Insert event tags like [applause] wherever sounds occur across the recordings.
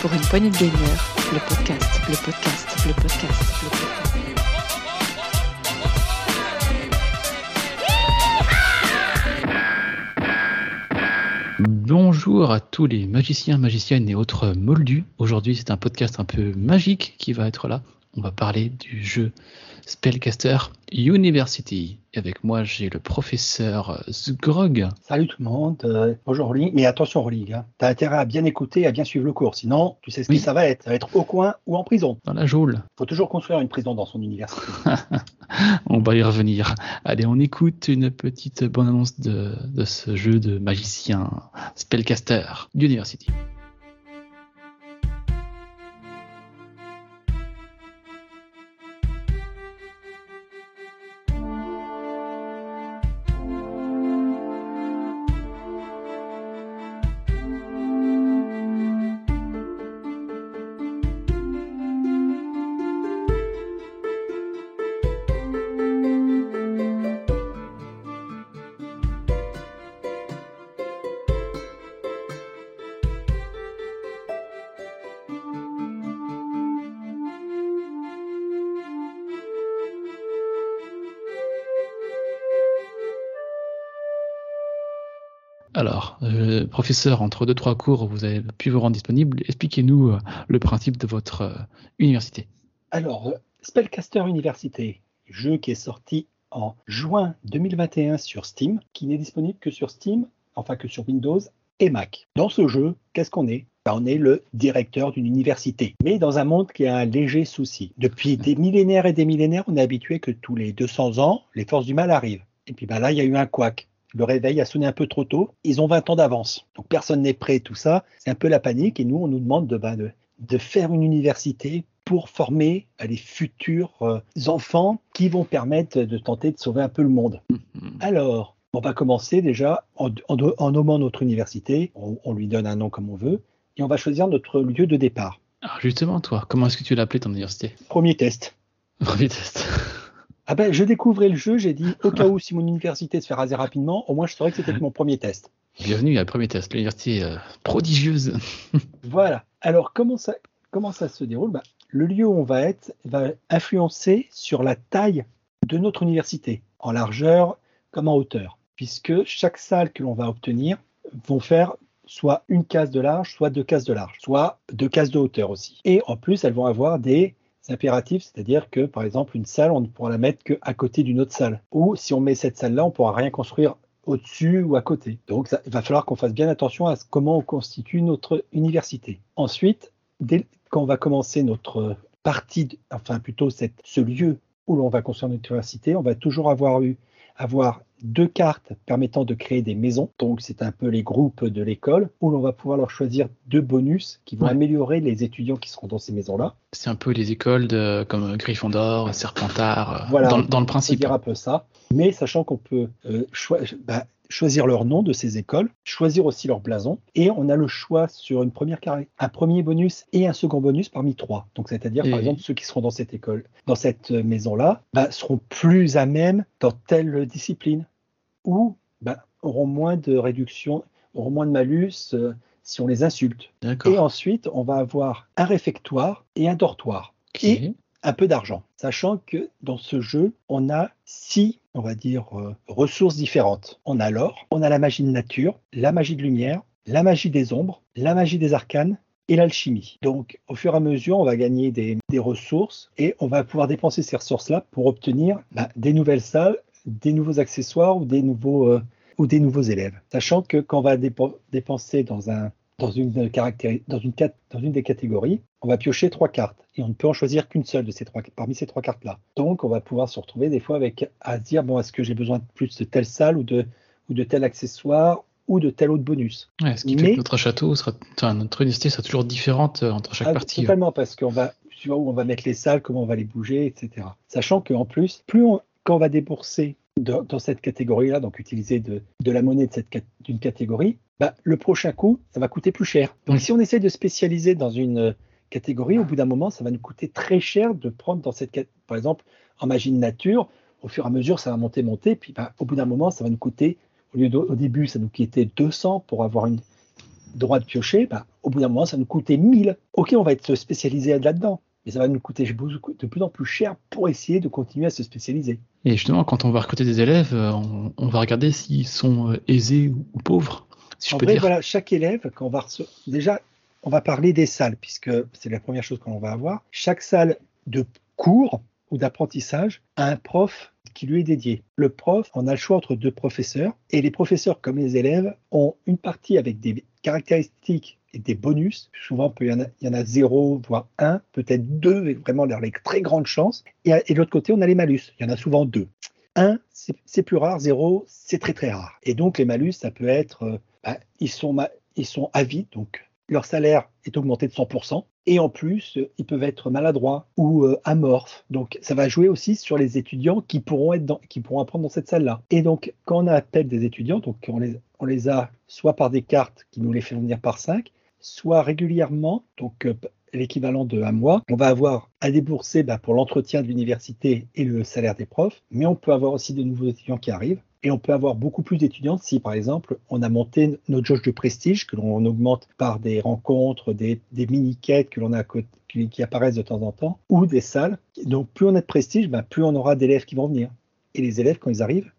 pour une poignée de gagneurs, le podcast, le podcast, le podcast, le podcast. Bonjour à tous les magiciens, magiciennes et autres moldus. Aujourd'hui, c'est un podcast un peu magique qui va être là. On va parler du jeu Spellcaster University. Avec moi, j'ai le professeur Zgrog. Salut tout le monde, euh, bonjour Rolly. Mais attention Rolly, hein. t'as intérêt à bien écouter, à bien suivre le cours. Sinon, tu sais ce Oui. que ça va être. Ça va être au coin ou en prison. Dans la geôle. faut toujours construire une prison dans son université. [laughs] On va y revenir. Allez, on écoute une petite bande-annonce de, de ce jeu de magicien Spellcaster University. Alors, euh, professeur, entre deux trois cours, vous avez pu vous rendre disponible. Expliquez-nous euh, le principe de votre euh, université. Alors, Spellcaster Université, jeu qui est sorti en juin 2021 sur Steam, qui n'est disponible que sur Steam, enfin que sur Windows et Mac. Dans ce jeu, qu'est-ce qu'on est? Ben, On est le directeur d'une université, mais dans un monde qui a un léger souci. Depuis des millénaires et des millénaires, on est habitué que tous les 200 ans, les forces du mal arrivent. Et puis ben là, il y a eu un couac. Le réveil a sonné un peu trop tôt. Ils ont 20 ans d'avance. Donc personne n'est prêt, tout ça. C'est un peu la panique. Et nous, on nous demande de, ben, de, de faire une université pour former euh, les futurs euh, enfants qui vont permettre de tenter de sauver un peu le monde. Alors, on va commencer déjà en, en- en nommant notre université. On, on lui donne un nom comme on veut. Et on va choisir notre lieu de départ. Alors justement, toi, comment est-ce que tu l'as appelé ton université? Premier test. Premier test. Ah ben, je découvrais le jeu, j'ai dit, au cas où si mon université se fait raser rapidement, au moins je saurais que c'était mon premier test. Bienvenue à le premier test, l'université euh, prodigieuse. [laughs] Voilà. Alors, comment ça, comment ça se déroule? Bah, Le lieu où on va être va influencer sur la taille de notre université, en largeur comme en hauteur, puisque chaque salle que l'on va obtenir vont faire soit une case de large, soit deux cases de large, soit deux cases de hauteur aussi. Et en plus, elles vont avoir des impératifs, c'est-à-dire que, par exemple, une salle, on ne pourra la mettre qu'à côté d'une autre salle. Ou si on met cette salle-là, on ne pourra rien construire au-dessus ou à côté. Donc, ça- il va falloir qu'on fasse bien attention à comment on constitue notre université. Ensuite, dès quand on va commencer notre partie, enfin plutôt ce lieu où l'on va construire notre université, on va toujours avoir eu avoir deux cartes permettant de créer des maisons. Donc, c'est un peu les groupes de l'école où l'on va pouvoir leur choisir deux bonus qui vont Ouais. améliorer les étudiants qui seront dans ces maisons-là. C'est un peu les écoles de, comme Gryffondor, Serpentard, euh, Voilà. dans, dans le On principe. dire un peu ça, mais sachant qu'on peut euh, bah, choisir leur nom de ces écoles, choisir aussi leur blason, et on a le choix sur une première carré, un premier bonus et un second bonus parmi trois. Donc c'est-à-dire Et- par exemple ceux qui seront dans cette école, dans cette euh, maison-là, bah, seront plus à même dans telle discipline, ou bah, auront moins de réduction, auront moins de malus euh, si on les insulte. Et ensuite on va avoir un réfectoire et un dortoir Ok. et- un peu d'argent, sachant que dans ce jeu, on a six, on va dire, euh, ressources différentes. On a l'or, on a la magie de nature, la magie de lumière, la magie des ombres, la magie des arcanes et l'alchimie. Donc, au fur et à mesure, on va gagner des, des ressources et on va pouvoir dépenser ces ressources-là pour obtenir bah, des nouvelles salles, des nouveaux accessoires ou des nouveaux, euh, ou des nouveaux élèves. Sachant que quand on va dépenser dans un dans une, caractéri- dans, une dans une des catégories, on va piocher trois cartes et on ne peut en choisir qu'une seule de ces trois, parmi ces trois cartes-là. Donc, on va pouvoir se retrouver des fois avec à se dire bon, est-ce que j'ai besoin de plus de telle salle ou de, ou de tel accessoire ou de tel autre bonus? Ouais, ce qui fait mais- que notre château sera, enfin, notre université sera toujours différente euh, entre chaque Ah, partie. Totalement, parce qu'on va, tu vois, où on va mettre les salles, comment on va les bouger, etc. Sachant qu'en plus, plus on, quand on va débourser de- dans cette catégorie-là, donc utiliser de, de la monnaie de cette d'une catégorie, bah, le prochain coup, ça va coûter plus cher. Donc, Oui. si on essaie de spécialiser dans une euh, catégorie, au bout d'un moment, ça va nous coûter très cher de prendre dans cette catégorie. Par exemple, en magie de nature, au fur et à mesure, ça va monter, monter, puis bah, au bout d'un moment, ça va nous coûter, au lieu d'au au début, ça nous coûtait 200 pour avoir une droit de piocher, bah, au bout d'un moment, ça nous coûtait 1000. Ok, on va être spécialisé là-dedans, mais ça va nous coûter de plus en plus cher pour essayer de continuer à se spécialiser. Et justement, quand on va recruter des élèves, euh, on, on va regarder s'ils sont euh, aisés ou, pauvres, si je en peux vrai, dire. voilà, chaque élève, quand on va déjà, on va parler des salles, puisque c'est la première chose qu'on va avoir. Chaque salle de cours ou d'apprentissage a un prof qui lui est dédié. Le prof, on a le choix entre deux professeurs, et les professeurs, comme les élèves, ont une partie avec des caractéristiques et des bonus. Souvent, il y en a, zéro, voire un, peut-être deux, vraiment dans les très grandes chances. Et, de l'autre côté, on a les malus. Il y en a souvent deux. Un, c'est plus rare, zéro, c'est très très rare. Et donc les malus, ça peut être, euh, bah, ils, sont ils sont à vie, donc leur salaire est augmenté de 100%, et en plus, euh, ils peuvent être maladroits ou euh, amorphes. Donc ça va jouer aussi sur les étudiants qui pourront, être dans, qui pourront apprendre dans cette salle-là. Et donc quand on appelle des étudiants, donc on les, on les a soit par des cartes qui nous les font venir par 5, soit régulièrement, donc euh, l'équivalent de un mois. On va avoir à débourser bah, pour l'entretien de l'université et le salaire des profs, mais on peut avoir aussi de nouveaux étudiants qui arrivent. Et on peut avoir beaucoup plus d'étudiants si, par exemple, on a monté notre jauge de prestige, que l'on augmente par des rencontres, des, mini-quêtes que l'on a qui apparaissent de temps en temps, ou des salles. Donc, plus on a de prestige, bah, plus on aura d'élèves qui vont venir. Et les élèves, quand ils arrivent,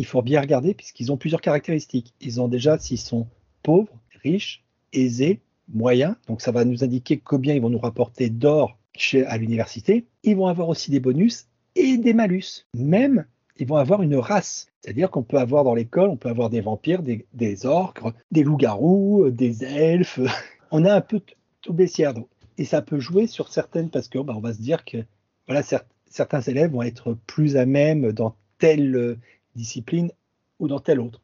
il faut bien regarder puisqu'ils ont plusieurs caractéristiques. Ils ont déjà s'ils sont pauvres, riches, aisés, moyens. Donc ça va nous indiquer combien ils vont nous rapporter d'or à l'université. Ils vont avoir aussi des bonus et des malus. Même, ils vont avoir une race. C'est-à-dire qu'on peut avoir dans l'école, on peut avoir des vampires, des, des orques, des loups-garous, euh, des elfes. [laughs] On a un peu tout baissière. Et ça peut jouer sur certaines parce que bah, va se dire que voilà, cer- certains élèves vont être plus à même dans telle euh, discipline ou dans telle autre.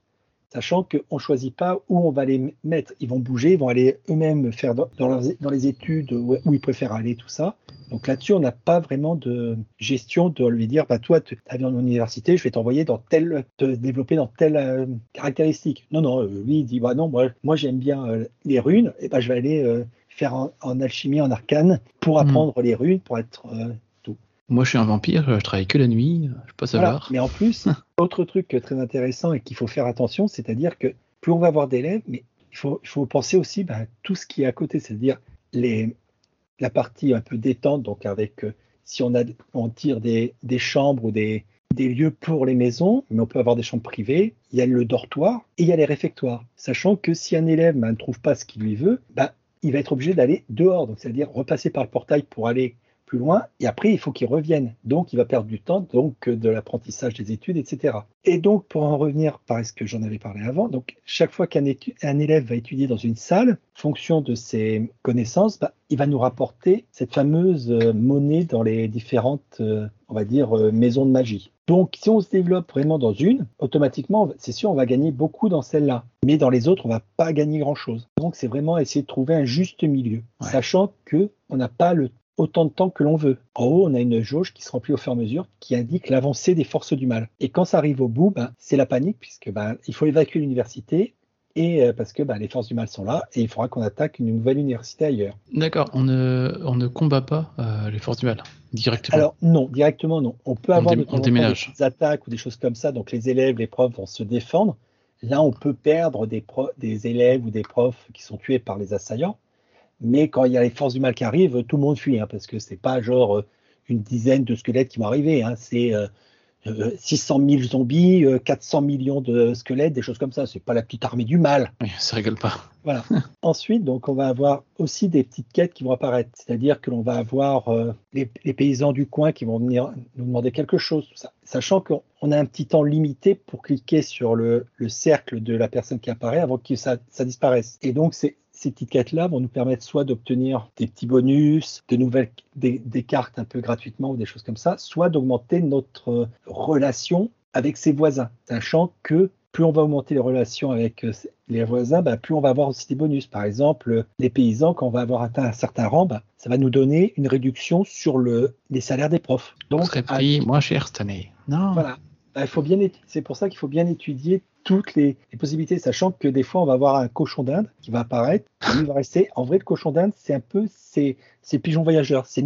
Sachant qu'on ne choisit pas où on va les mettre. Ils vont bouger, ils vont aller eux-mêmes faire dans, dans leurs- dans les études où, où ils préfèrent aller, tout ça. Donc là-dessus, on n'a pas vraiment de gestion de lui dire, bah, toi, tu as dans l'université, je vais t'envoyer dans telle, te développer dans telle euh, caractéristique. Non, non, euh, lui, il dit, bah non, moi, moi j'aime bien euh, les runes, et ben je vais aller faire en, en alchimie, en arcane, pour Hmm. apprendre les runes, pour être euh, Moi, je suis un vampire, je travaille que la nuit, je peux pas Voilà. savoir. Mais en plus, [laughs] autre truc très intéressant et qu'il faut faire attention, c'est-à-dire que plus on va avoir d'élèves, mais il faut, penser aussi à tout ce qui est à côté, c'est-à-dire la partie un peu détente, donc avec euh, si on, tire des, chambres ou des, lieux pour les maisons, mais on peut avoir des chambres privées, il y a le dortoir et il y a les réfectoires. Sachant que si un élève ben, ne trouve pas ce qu'il lui veut, ben, il va être obligé d'aller dehors, c'est-à-dire repasser par le portail pour aller plus loin, et après il faut qu'il revienne. Donc il va perdre du temps, donc euh, de l'apprentissage des études, etc. Et donc pour en revenir, parce que j'en avais parlé avant, donc chaque fois qu'un élève va étudier dans une salle, fonction de ses connaissances, bah, il va nous rapporter cette fameuse euh, monnaie dans les différentes, euh, on va dire, maisons de magie. Donc si on se développe vraiment dans une, automatiquement, c'est sûr, on va gagner beaucoup dans celle-là. Mais dans les autres, on va pas gagner grand-chose. Donc c'est vraiment essayer de trouver un juste milieu, Ouais. sachant que on n'a pas le autant de temps que l'on veut. En haut, on a une jauge qui se remplit au fur et à mesure, qui indique l'avancée des forces du mal. Et quand ça arrive au bout, ben, c'est la panique, puisque ben, il faut évacuer l'université, et euh, parce que ben, les forces du mal sont là, et il faudra qu'on attaque une nouvelle université ailleurs. D'accord, on ne, on ne combat pas euh, les forces du mal directement. Alors non, directement non. On peut On avoir dé- on déménage. des attaques ou des choses comme ça, donc les élèves, les profs vont se défendre. Là, on peut perdre des, des élèves ou des profs qui sont tués par les assaillants. Mais quand il y a les forces du mal qui arrivent, tout le monde fuit, hein, parce que c'est pas genre euh, une dizaine de squelettes qui vont arriver. hein, c'est euh, euh, 600 000 zombies, euh, 400 millions de squelettes, des choses comme ça. C'est pas la petite armée du mal. Oui, ça rigole pas. Voilà. [laughs] Ensuite, donc, on va avoir aussi des petites quêtes qui vont apparaître. C'est-à-dire que l'on va avoir euh, les, les paysans du coin qui vont venir nous demander quelque chose, tout ça. Sachant qu'on on a un petit temps limité pour cliquer sur le, le cercle de la personne qui apparaît avant que ça, ça disparaisse. Et donc, c'est- ces petites quêtes-là vont nous permettre soit d'obtenir des petits bonus, de nouvelles, des, des cartes un peu gratuitement ou des choses comme ça, soit d'augmenter notre euh, relation avec ses voisins, sachant que plus on va augmenter les relations avec euh, les voisins, bah, plus on va avoir aussi des bonus. Par exemple, les paysans, quand on va avoir atteint un certain rang, bah, ça va nous donner une réduction sur le, les salaires des profs. On Donc, serait à- pris moins cher cette année. Non. voilà. Bah, il faut bien c'est pour ça qu'il faut bien étudier toutes les, possibilités, sachant que des fois on va avoir un cochon d'Inde qui va apparaître, il va rester. En vrai, le cochon d'Inde, c'est un peu c'est c'est pigeon voyageur, c'est.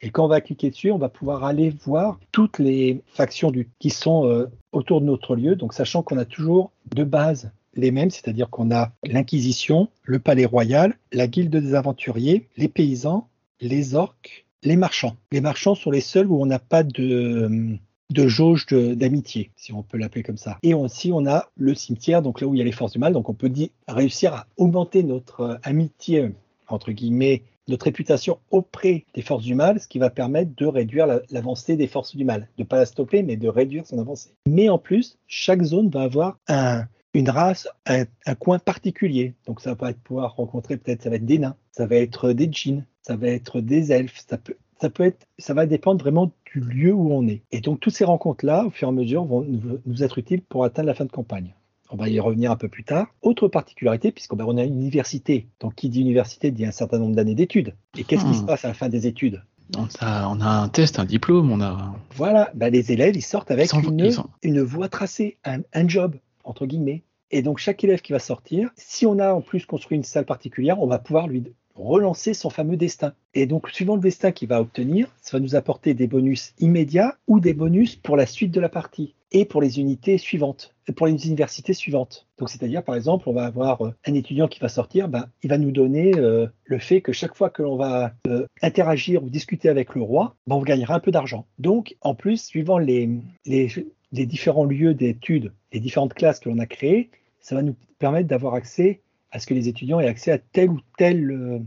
Et quand on va cliquer dessus, on va pouvoir aller voir toutes les factions qui sont euh, autour de notre lieu. Donc, sachant qu'on a toujours de base les mêmes, c'est-à-dire qu'on a l'Inquisition, le Palais Royal, la Guilde des Aventuriers, les paysans, les orques, les marchands. Les marchands sont les seuls où on n'a pas de, de jauge d'amitié, si on peut l'appeler comme ça. Et aussi, on a le cimetière, donc là où il y a les forces du mal, donc on peut réussir à augmenter notre euh, amitié, entre guillemets, notre réputation auprès des forces du mal, ce qui va permettre de réduire la- l'avancée des forces du mal. De ne pas la stopper, mais de réduire son avancée. Mais en plus, chaque zone va avoir un, une race, un, un coin particulier. Donc ça va pouvoir rencontrer peut-être, ça va être des nains, ça va être des djinns, ça va être des elfes, ça peut, ça peut être, ça va dépendre vraiment du lieu où on est. Et donc toutes ces rencontres-là, au fur et à mesure, vont nous, être utiles pour atteindre la fin de campagne. On va y revenir un peu plus tard. Autre particularité, puisqu'on on a une université. Donc qui dit université dit un certain nombre d'années d'études. Et qu'est-ce qui Hmm. se passe à la fin des études? On a, on a un test, un diplôme, on a. Voilà, ben, les élèves, ils sortent avec Ils sont- une, ils sont- une voie tracée, un, un job, entre guillemets. Et donc, chaque élève qui va sortir, si on a en plus construit une salle particulière, on va pouvoir lui relancer son fameux destin. Et donc, suivant le destin qu'il va obtenir, ça va nous apporter des bonus immédiats ou des bonus pour la suite de la partie et pour les unités suivantes, et pour les universités suivantes. Donc, c'est-à-dire, par exemple, on va avoir euh, un étudiant qui va sortir, ben, il va nous donner euh, le fait que chaque fois que l'on va euh, interagir ou discuter avec le roi, ben, on gagnera un peu d'argent. Donc, en plus, suivant les, les, les différents lieux d'études, les différentes classes que l'on a créées, ça va nous permettre d'avoir accès à ce que les étudiants aient accès à tel ou tel euh,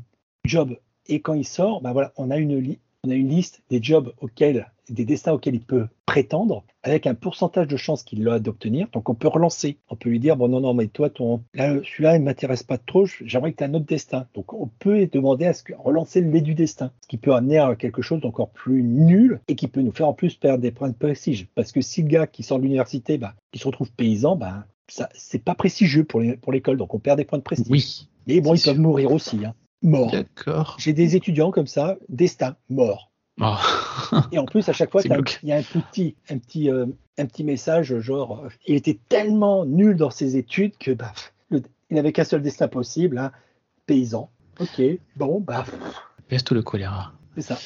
job. Et quand il sort, ben voilà, on a une, li- on a une liste des jobs auxquels, des destins auxquels il peut prétendre, avec un pourcentage de chances qu'il a d'obtenir. Donc on peut relancer. On peut lui dire bon non non mais toi ton là, celui-là il m'intéresse pas trop. J'aimerais que tu aies un autre destin. Donc on peut demander à ce que relancer le lait du destin, ce qui peut amener à quelque chose d'encore plus nul et qui peut nous faire en plus perdre des points de prestige. Parce que si le gars qui sort de l'université, bah, il se retrouve paysan, bah ça c'est pas prestigieux pour l'école. Donc on perd des points de prestige. Oui. Mais bon, ils peuvent mourir aussi. Hein. Mort. D'accord. J'ai des étudiants comme ça, destin, mort. Oh. Et en plus, à chaque fois, il y a un petit, un petit, euh, un petit message genre, euh, il était tellement nul dans ses études que bah, le- il n'avait qu'un seul destin possible, hein, paysan. Ok, bon, bah, Peste le choléra. c'est ça.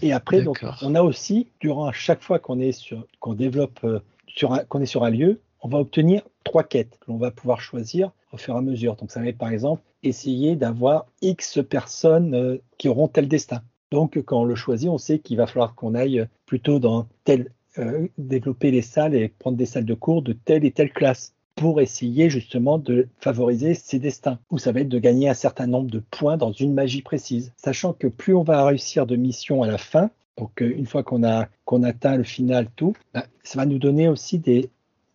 Et après, donc, on a aussi, durant chaque fois qu'on est sur, qu'on développe, euh, sur qu'on est sur un lieu, on va obtenir trois quêtes que l'on va pouvoir choisir au fur et à mesure. Donc, ça va être par exemple essayer d'avoir X personnes euh, qui auront tel destin. Donc, quand on le choisit, on sait qu'il va falloir qu'on aille plutôt dans tel, euh, développer les salles et prendre des salles de cours de telle et telle classe pour essayer justement de favoriser ses destins, ou ça va être de gagner un certain nombre de points dans une magie précise, sachant que plus on va réussir de missions à la fin, donc euh, une fois qu'on a qu'on atteint le final, tout, bah, ça va nous donner aussi des,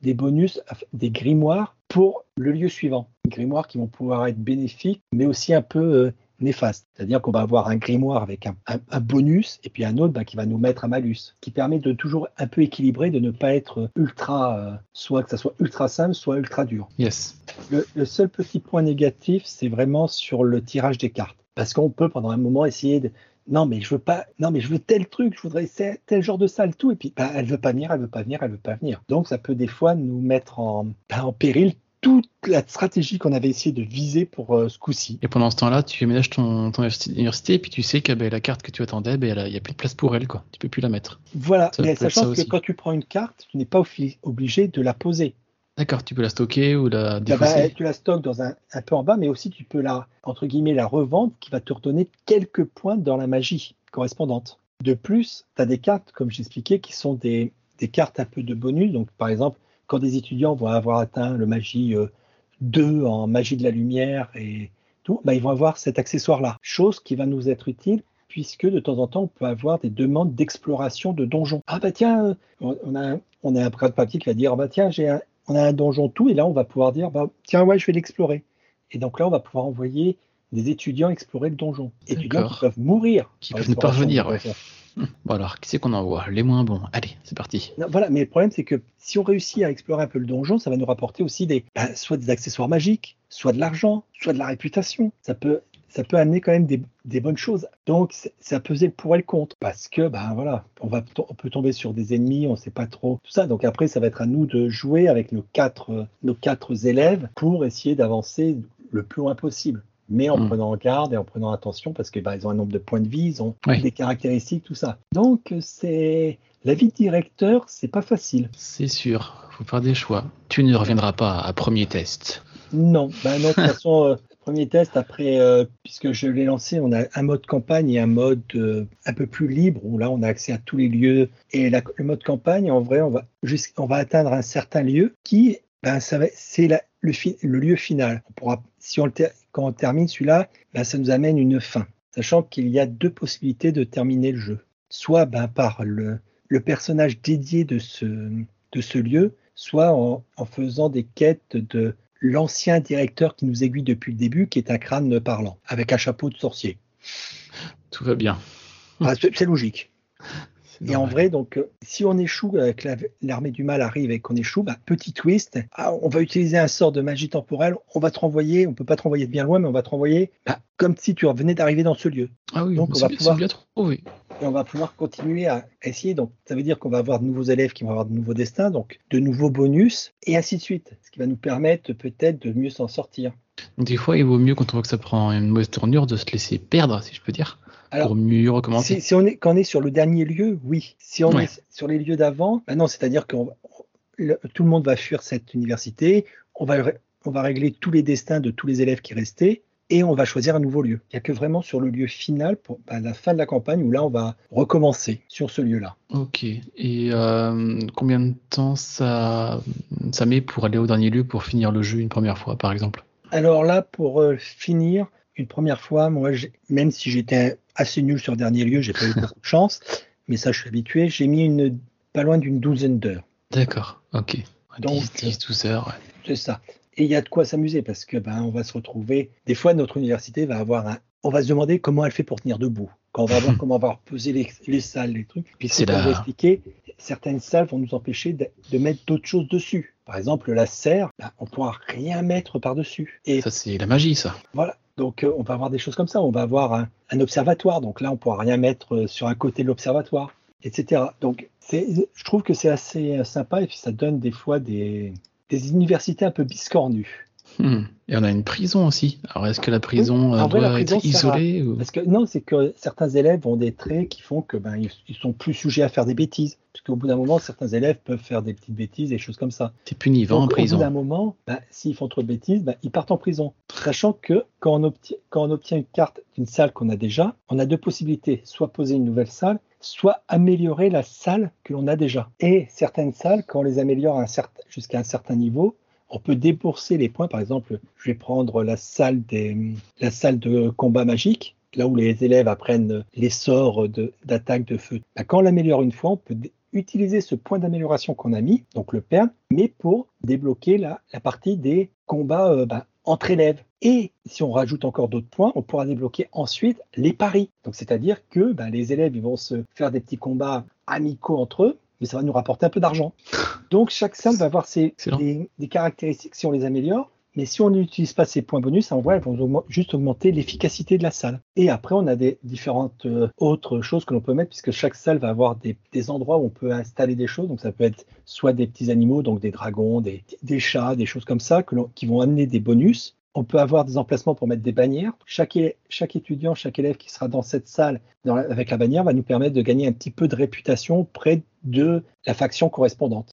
des bonus, des grimoires pour le lieu suivant. Des grimoires qui vont pouvoir être bénéfiques, mais aussi un peu euh, néfastes. C'est-à-dire qu'on va avoir un grimoire avec un, un- un bonus et puis un autre bah, qui va nous mettre un malus, qui permet de toujours un peu équilibrer, de ne pas être ultra, euh, soit que ça soit ultra simple, soit ultra dur. Yes. Le, le seul petit point négatif, c'est vraiment sur le tirage des cartes. Parce qu'on peut pendant un moment essayer de non mais je veux pas non mais je veux tel truc, je voudrais tel genre de salle tout et puis bah, elle veut pas venir, elle veut pas venir, elle veut pas venir. Donc ça peut des fois nous mettre en, bah, en péril toute la stratégie qu'on avait essayé de viser pour euh, ce coup-ci. Et pendant ce temps-là, tu aménages ton, ton université et puis tu sais que ben, la carte que tu attendais, ben, il n'y a plus de place pour elle. Quoi. Tu peux plus la mettre. Voilà, Ça mais sachant que aussi. quand tu prends une carte, tu n'es pas obli- obligé de la poser. D'accord, tu peux la stocker ou la Ah bah, défausser. tu la stockes dans un, un peu en bas, mais aussi tu peux la, entre guillemets, la revendre qui va te redonner quelques points dans la magie correspondante. De plus, tu as des cartes, comme j'expliquais, qui sont des, des cartes un peu de bonus. Donc, par exemple, quand des étudiants vont avoir atteint le magie euh, 2 en magie de la lumière et tout, bah, ils vont avoir cet accessoire-là. Chose qui va nous être utile puisque de temps en temps, on peut avoir des demandes d'exploration de donjons. Ah bah tiens, euh, on a, un- on a un bras de papier qui va dire, ah bah tiens, j'ai un, on a un donjon tout, et là on va pouvoir dire, bah, tiens ouais, je vais l'explorer. Et donc là, on va pouvoir envoyer des étudiants explorer le donjon. Étudiants qui peuvent mourir. Qui peuvent ne pas revenir, ouais. Bon alors, qui c'est qu'on envoie? Les moins bons. Allez, c'est parti. Non, voilà, mais le problème, c'est que si on réussit à explorer un peu le donjon, ça va nous rapporter aussi des, bah, soit des accessoires magiques, soit de l'argent, soit de la réputation. Ça peut, ça peut amener quand même des, des bonnes choses. Donc, ça le pour et le contre. Parce que, ben voilà, on, va, on peut tomber sur des ennemis, on ne sait pas trop tout ça. Donc après, ça va être à nous de jouer avec nos quatre, euh, nos quatre élèves pour essayer d'avancer le plus loin possible. Mais en Mm. prenant garde et en prenant attention parce que bah, ils ont un nombre de points de vie, ils ont Oui. des caractéristiques, tout ça. Donc c'est la vie de directeur, c'est pas facile. C'est sûr, faut faire des choix. Tu ne reviendras pas à premier test. Non, bah non, de toute [laughs] façon, euh, premier test, après, euh, puisque je l'ai lancé, on a un mode campagne et un mode euh, un peu plus libre, où là, on a accès à tous les lieux. Et le mode campagne, en vrai, on va, on va atteindre un certain lieu qui, ben, c'est le, fi- le lieu final. On pourra, si on quand on termine celui-là, ben, ça nous amène une fin. Sachant qu'il y a deux possibilités de terminer le jeu. Soit ben, par le, personnage dédié de ce, de ce lieu, soit en faisant des quêtes de l'ancien directeur qui nous aiguille depuis le début, qui est un crâne parlant, avec un chapeau de sorcier. Tout va bien. C'est logique. Et en vrai, donc, euh, si on échoue, euh, que la- l'armée du mal arrive et qu'on échoue, bah, petit twist, ah, on va utiliser un sort de magie temporelle, on va te renvoyer, on peut pas te renvoyer de bien loin, mais on va te renvoyer bah, comme si tu venais d'arriver dans ce lieu. Ah oui, donc, on va bien- pouvoir- c'est bien trouvé. Et on va pouvoir continuer à essayer. Donc, ça veut dire qu'on va avoir de nouveaux élèves qui vont avoir de nouveaux destins, donc de nouveaux bonus, et ainsi de suite. Ce qui va nous permettre peut-être de mieux s'en sortir. Des fois, il vaut mieux quand on voit que ça prend une mauvaise tournure de se laisser perdre, si je peux dire, Alors, pour mieux recommencer. Si, si on est, quand on est sur le dernier lieu, oui. Si on Ouais. est sur les lieux d'avant, bah non, c'est-à-dire que tout le monde va fuir cette université, on va, on va régler tous les destins de tous les élèves qui restaient, et on va choisir un nouveau lieu. Il n'y a que vraiment sur le lieu final, pour bah, la fin de la campagne, où là, on va recommencer sur ce lieu-là. Ok. Et euh, combien de temps ça, ça met pour aller au dernier lieu pour finir le jeu une première fois, par exemple? Alors là, pour euh, finir, une première fois, moi, même si j'étais assez nul sur le dernier lieu, j'ai pas eu beaucoup de chance, mais ça, je suis habitué, j'ai mis une, pas loin d'une douzaine d'heures. D'accord. Ok. Donc, 10, 10, 12 heures. ouais. C'est ça. Et il y a de quoi s'amuser parce que ben on va se retrouver. Des fois, notre université va avoir un. On va se demander comment elle fait pour tenir debout. Quand on va voir [laughs] comment on va reposer les, les salles, les trucs. Puis C'est j'ai expliqué, certaines salles vont nous empêcher de, de mettre d'autres choses dessus. Par exemple, la serre, ben, on pourra rien mettre par-dessus. Et Ça, c'est la magie, ça. voilà. Donc, euh, on va avoir des choses comme ça. On va avoir un, un observatoire. Donc là, on pourra rien mettre euh, sur un côté de l'observatoire, etc. Donc, je trouve que c'est assez euh, sympa et puis ça donne des fois des, des universités un peu biscornues. Hmm. Et on a une prison aussi. Alors, est-ce que la prison Oui, euh, vrai, doit la prison être isolée ou... Parce que non, c'est que certains élèves ont des traits qui font que ben ils, ils sont plus sujets à faire des bêtises. Parce qu'au bout d'un moment, certains élèves peuvent faire des petites bêtises, des choses comme ça. T'es puni, va en Donc, au bout prison. d'un moment, ben, s'ils font trop de bêtises, ben, ils partent en prison. Sachant que quand on, obtient, quand on obtient une carte d'une salle qu'on a déjà, on a deux possibilités soit poser une nouvelle salle, soit améliorer la salle que l'on a déjà. Et certaines salles, quand on les améliore jusqu'à un certain niveau, on peut débourser les points. Par exemple, je vais prendre la salle, de combat magique, là où les élèves apprennent les sorts d'attaque de, feu. Ben, quand on l'améliore une fois, on peut utiliser ce point d'amélioration qu'on a mis, donc le perdre, mais pour débloquer la, partie des combats euh, ben, entre élèves. Et si on rajoute encore d'autres points, on pourra débloquer ensuite les paris. Donc c'est-à-dire que ben, les élèves vont se faire des petits combats amicaux entre eux, mais ça va nous rapporter un peu d'argent. Donc chaque salle va avoir ses, des, des caractéristiques si on les améliore. Mais si on n'utilise pas ces points bonus, en vrai, elles vont juste augmenter l'efficacité de la salle. Et après, on a des différentes euh, autres choses que l'on peut mettre, puisque chaque salle va avoir des, des endroits où on peut installer des choses. Donc ça peut être soit des petits animaux, donc des dragons, des, des chats, des choses comme ça, que qui vont amener des bonus. On peut avoir des emplacements pour mettre des bannières. Chaque, étudiant, chaque élève qui sera dans cette salle dans la- avec la bannière va nous permettre de gagner un petit peu de réputation auprès de la faction correspondante.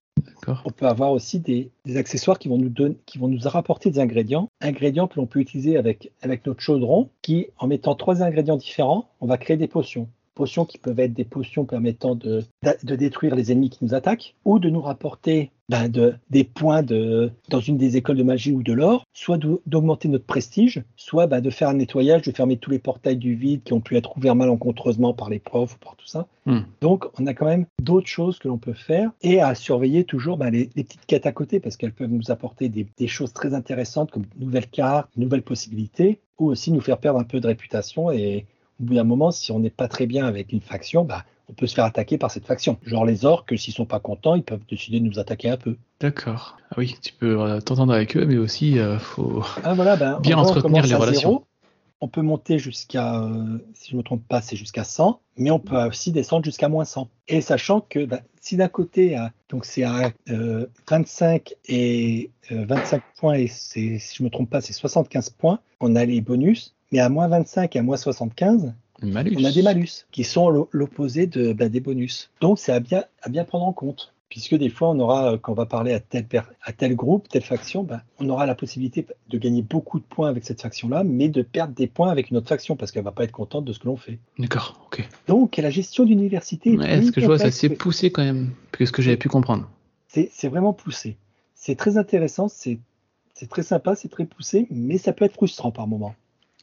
On peut avoir aussi des, des accessoires qui vont nous donner, qui vont nous rapporter des ingrédients, ingrédients que l'on peut utiliser avec, avec notre chaudron, qui, en mettant trois ingrédients différents, on va créer des potions. Potions qui peuvent être des potions permettant de, de détruire les ennemis qui nous attaquent, ou de nous rapporter ben, de, des points de, dans une des écoles de magie ou de l'or, soit d'au- d'augmenter notre prestige, soit ben, de faire un nettoyage, de fermer tous les portails du vide qui ont pu être ouverts malencontreusement par les profs ou par tout ça. Hmm. Donc, on a quand même d'autres choses que l'on peut faire et à surveiller toujours ben, les, les petites quêtes à côté parce qu'elles peuvent nous apporter des, des choses très intéressantes comme de nouvelles cartes, de nouvelles possibilités ou aussi nous faire perdre un peu de réputation. Et au bout d'un moment, si on n'est pas très bien avec une faction, ben, on peut se faire attaquer par cette faction. Genre les orques, s'ils sont pas contents, ils peuvent décider de nous attaquer un peu. D'accord. Ah oui, tu peux euh, t'entendre avec eux, mais aussi, euh, faut. Ah, voilà, ben, Bien en entretenir les relations. zéro. On peut monter jusqu'à, euh, si je ne me trompe pas, c'est jusqu'à 100, mais on peut aussi descendre jusqu'à moins 100. Et sachant que ben, si d'un côté, donc c'est à euh, 25 et euh, 25 points, et si je ne me trompe pas, c'est 75 points, on a les bonus, mais à moins 25 et à moins 75, Malus. on a des malus qui sont l'o- l'opposé de, ben, des bonus. Donc c'est à bien, à bien prendre en compte. Puisque des fois, on aura, euh, quand on va parler à tel, per- à tel groupe, telle faction, ben, on aura la possibilité de gagner beaucoup de points avec cette faction-là, mais de perdre des points avec une autre faction, parce qu'elle va pas être contente de ce que l'on fait. D'accord, ok. Donc, la gestion d'université est Ouais, plus ce que je vois, assez mais poussé quand même, ce que j'avais pu comprendre. c'est vraiment poussé. C'est très intéressant, c'est c'est très sympa, c'est très poussé, mais ça peut être frustrant par moment.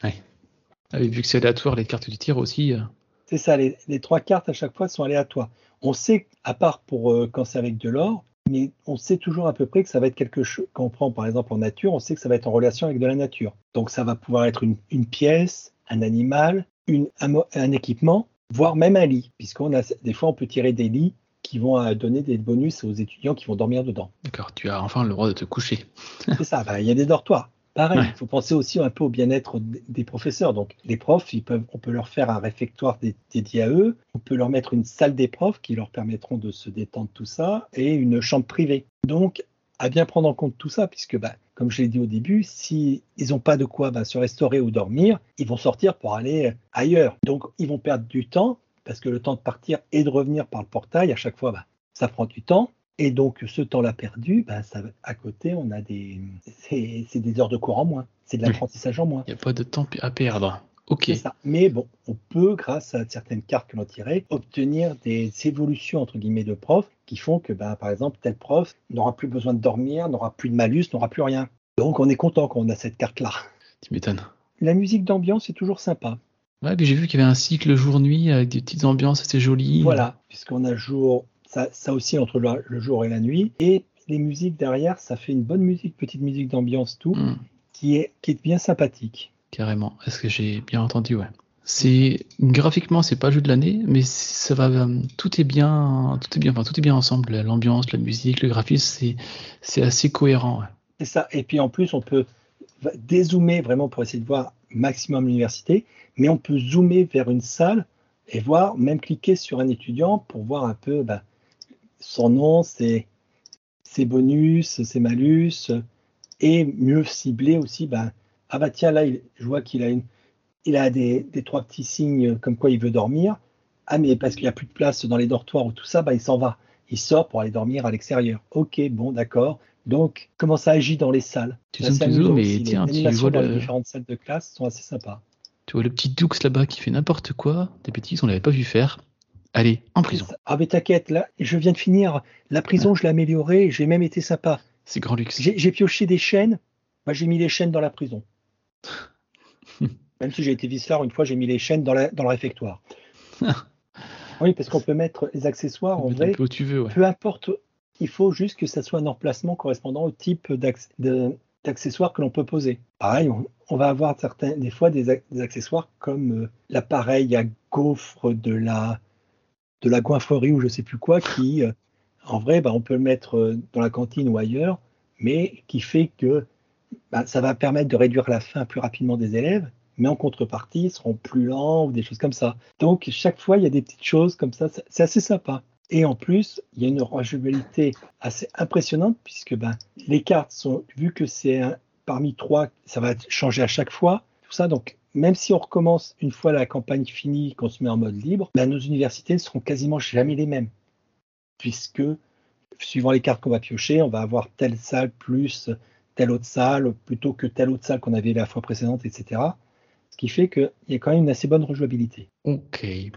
Ah, et vu que c'est aléatoire, les cartes du tir aussi. euh, C'est ça, les, les trois cartes à chaque fois sont aléatoires. On sait, à part pour euh, quand c'est avec de l'or, mais on sait toujours à peu près que ça va être quelque chose. Quand on prend par exemple en nature, on sait que ça va être en relation avec de la nature. Donc ça va pouvoir être une, une pièce, un animal, une, un, mo- un équipement, voire même un lit, puisqu'on a des fois on peut tirer des lits qui vont euh, donner des bonus aux étudiants qui vont dormir dedans. D'accord, tu as enfin le droit de te coucher. C'est ça, bah, il y a des dortoirs. Pareil, il Ouais. faut penser aussi un peu au bien-être des professeurs. Donc, les profs, ils peuvent, on peut leur faire un réfectoire dé- dédié à eux. On peut leur mettre une salle des profs qui leur permettront de se détendre tout ça et une chambre privée. Donc, à bien prendre en compte tout ça, puisque, bah, comme je l'ai dit au début, si ils n'ont pas de quoi bah, se restaurer ou dormir, ils vont sortir pour aller ailleurs. Donc, ils vont perdre du temps parce que le temps de partir et de revenir par le portail, à chaque fois, bah, ça prend du temps. Et donc, ce temps-là perdu, bah, ça, à côté, on a des, c'est c'est des heures de cours en moins. C'est de l'apprentissage en moins. Il n'y a pas de temps à perdre. Ok. C'est ça. Mais bon, on peut, grâce à certaines cartes que l'on tirait, obtenir des évolutions entre guillemets de profs qui font que, bah, par exemple, tel prof n'aura plus besoin de dormir, n'aura plus de malus, n'aura plus rien. Donc, on est content qu'on a cette carte-là. Tu m'étonnes. La musique d'ambiance est toujours sympa. Ouais, puis j'ai vu qu'il y avait un cycle jour-nuit avec des petites ambiances, c'était joli. Voilà, puisqu'on a jour, ça, ça aussi entre le, le jour et la nuit. Et les musiques derrière, ça fait une bonne musique, petite musique d'ambiance, tout, Hmm, qui est, qui est bien sympathique. carrément. Est-ce que j'ai bien entendu Ouais. C'est graphiquement, c'est pas le jeu de l'année, mais ça va. euh, Tout est bien, tout est bien, enfin tout est bien ensemble. L'ambiance, la musique, le graphisme, c'est assez cohérent. ouais. C'est ça. Et puis en plus, on peut dézoomer vraiment pour essayer de voir maximum l'université, mais on peut zoomer vers une salle et voir, même cliquer sur un étudiant pour voir un peu bah, son nom, ses, ses bonus, ses malus, et mieux cibler aussi, bah, ah bah tiens, là, il- je vois qu'il a, une, il a des, des trois petits signes comme quoi il veut dormir. Ah, mais parce qu'il n'y a plus de place dans les dortoirs ou tout ça, bah, il s'en va. Il sort pour aller dormir à l'extérieur. Ok, bon, d'accord. Donc, comment ça agit dans les salles? Tu zoomes, aussi. et Les tiens, tu vois dans le- les différentes salles de classe sont assez sympas. Tu vois le petit Doux là-bas qui fait n'importe quoi, des bêtises, on l'avait pas vu faire. Allez, en prison. Ah, mais t'inquiète, là, je viens de finir. La prison, je l'ai améliorée. J'ai même été sympa. C'est grand luxe. J'ai j'ai pioché des chaînes. Moi, j'ai mis les chaînes dans la prison. [laughs] Même si j'ai été vicelard, une fois, j'ai mis les chaînes dans, la, dans le réfectoire. [laughs] oui, parce qu'on peut mettre les accessoires en vrai. peu où tu veux, ouais. Peu importe, il faut juste que ça soit un emplacement correspondant au type d'accessoires que l'on peut poser. Pareil, on, on va avoir certains, des fois des accessoires comme euh, l'appareil à gaufre de la, de la goinfrerie ou je sais plus quoi, qui, euh, en vrai, bah, on peut le mettre euh, dans la cantine ou ailleurs, mais qui fait que bah, ça va permettre de réduire la faim plus rapidement des élèves, mais en contrepartie, ils seront plus lents ou des choses comme ça. Donc, chaque fois, il y a des petites choses comme ça, c'est assez sympa. Et en plus, il y a une rejouabilité assez impressionnante puisque ben, les cartes sont, vu que c'est parmi trois, ça va changer à chaque fois, tout ça. Donc, même si on recommence une fois la campagne finie, qu'on se met en mode libre, ben, nos universités ne seront quasiment jamais les mêmes. Puisque, suivant les cartes qu'on va piocher, on va avoir telle salle plus telle autre salle, plutôt que telle autre salle qu'on avait la fois précédente, etc. Ce qui fait qu'il y a quand même une assez bonne rejouabilité. Ok. Et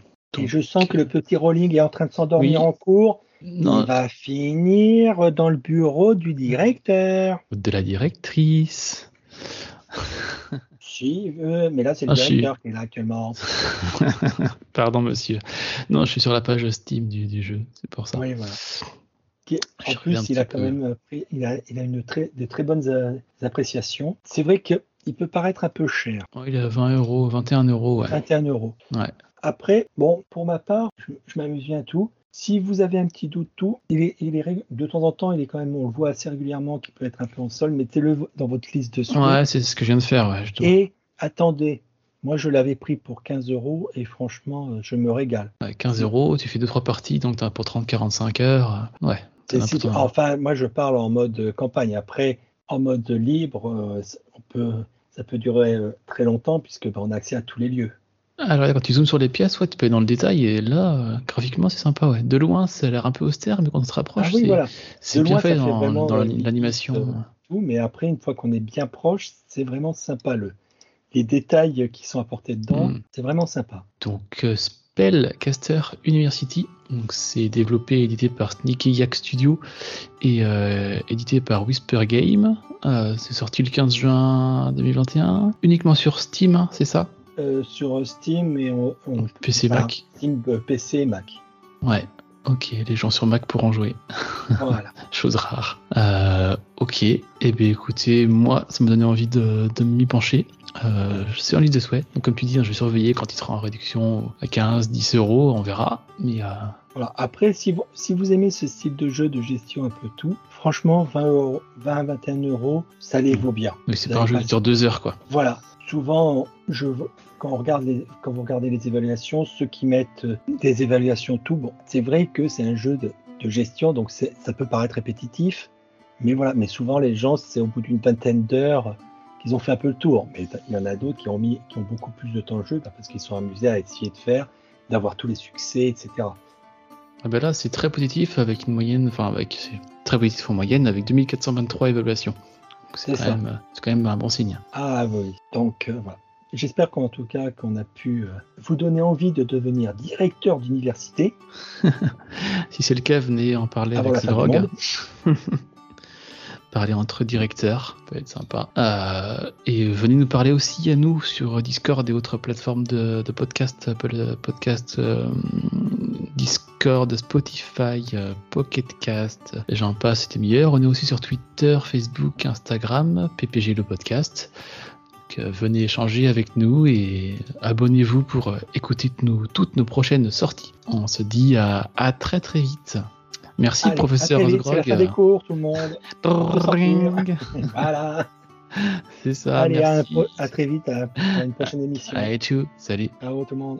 je sens que le petit rolling est en train de s'endormir Oui. en cours. Non, Il va finir dans le bureau du directeur. de la directrice. [laughs] Si, euh, mais là, c'est le Ah, directeur qui est là actuellement. [laughs] Pardon, monsieur. Non, je suis sur la page Steam du, du jeu, c'est pour ça. Oui, voilà. Qui- Je En plus, il a quand peu. même pris- il a, il a une très, de très bonnes euh, appréciations. C'est vrai qu'il peut paraître un peu cher, Oh, il est à 20 euros, 21 euros, ouais. 21 euros. Ouais. Après, bon, pour ma part, je, je m'amuse bien à tout. Si vous avez un petit doute tout, il est, il est rég- de temps en temps, il est quand même, on le voit assez régulièrement, qu'il peut être un peu en sol. Mettez-le dans votre liste de souhaits. Ouais, c'est ce que je viens de faire, ouais. Et attendez, moi je l'avais pris pour 15 euros et franchement, euh, je me régale. Ouais, 15 euros, tu fais 2-3 parties, donc t'as pour 30-45 heures. euh, Ouais. as si- ton- enfin, moi je parle en mode campagne. Après, en mode libre, euh, c- on peut, ça peut durer très longtemps puisque ben, on a accès à tous les lieux. Alors quand tu zoomes sur les pièces, ouais, tu peux aller dans le détail et là, euh, graphiquement, c'est sympa. Ouais. De loin, ça a l'air un peu austère, mais quand on se rapproche, Ah oui, c'est voilà. bien fait dans, dans l'animation. euh, tout, mais après, une fois qu'on est bien proche, c'est vraiment sympa. Le, les détails qui sont apportés dedans, Mm. c'est vraiment sympa. Donc euh, Spellcaster University, c'est développé et édité par Sneaky Yak Studio et euh, édité par Whisper Game. C'est sorti le 15 juin 2021, uniquement sur Steam, hein, c'est ça? Euh, sur Steam et on, PC enfin, Mac. Steam, euh, PC et Mac. Ouais. Ok, les gens sur Mac pourront jouer. voilà. [laughs] Chose rare. Euh, ok. Eh bien, écoutez, moi, ça m'a donné envie de, de m'y pencher. Euh, c'est en liste de souhait. Donc, comme tu dis, hein, je vais surveiller quand il sera en réduction à 15, 10 euros. On verra. Mais euh, Voilà. Après, si vous, si vous aimez ce style de jeu de gestion un peu tout, franchement, 20, euros, 20 à 21 euros, ça les vaut bien. mais c'est pas un jeu qui dure deux heures, quoi. Voilà. Souvent, quand, on regarde les, vous regardez les évaluations, ceux qui mettent euh, des évaluations tout, bon, c'est vrai que c'est un jeu de, gestion, donc ça peut paraître répétitif, mais voilà. Mais souvent, les gens, c'est au bout d'une vingtaine d'heures qu'ils ont fait un peu le tour. Mais il y en a d'autres qui ont mis, beaucoup plus de temps de jeu bah, parce qu'ils sont amusés à essayer de faire, d'avoir tous les succès, etc. Ah ben là, c'est très positif avec une moyenne, enfin, avec très positif en moyenne avec 2423 évaluations. Donc, C'est quand, même- c'est quand même un bon signe. Ah oui, donc euh, voilà. J'espère qu'en tout cas qu'on a pu euh, vous donner envie de devenir directeur d'université. [laughs] Si c'est le cas, venez en parler Avant avec monde. [laughs] parler entre directeurs, ça peut être sympa. Euh, et venez nous parler aussi à nous sur Discord et autres plateformes de, de podcast, Apple Podcast, euh, Discord, Spotify, euh, Pocket Cast, j'en passe, c'était meilleur. On est aussi sur Twitter, Facebook, Instagram, PPG le podcast. Donc, euh, venez échanger avec nous et abonnez-vous pour euh, écouter toutes nos, toutes nos prochaines sorties. On se dit à, à très très vite. Merci Allez, professeur vite, C'est la fin des cours, tout le monde. [laughs] [laughs] Voilà. C'est ça. Allez, merci. à très vite, à, à une prochaine émission. Allez, tchou, salut. Ciao tout le monde.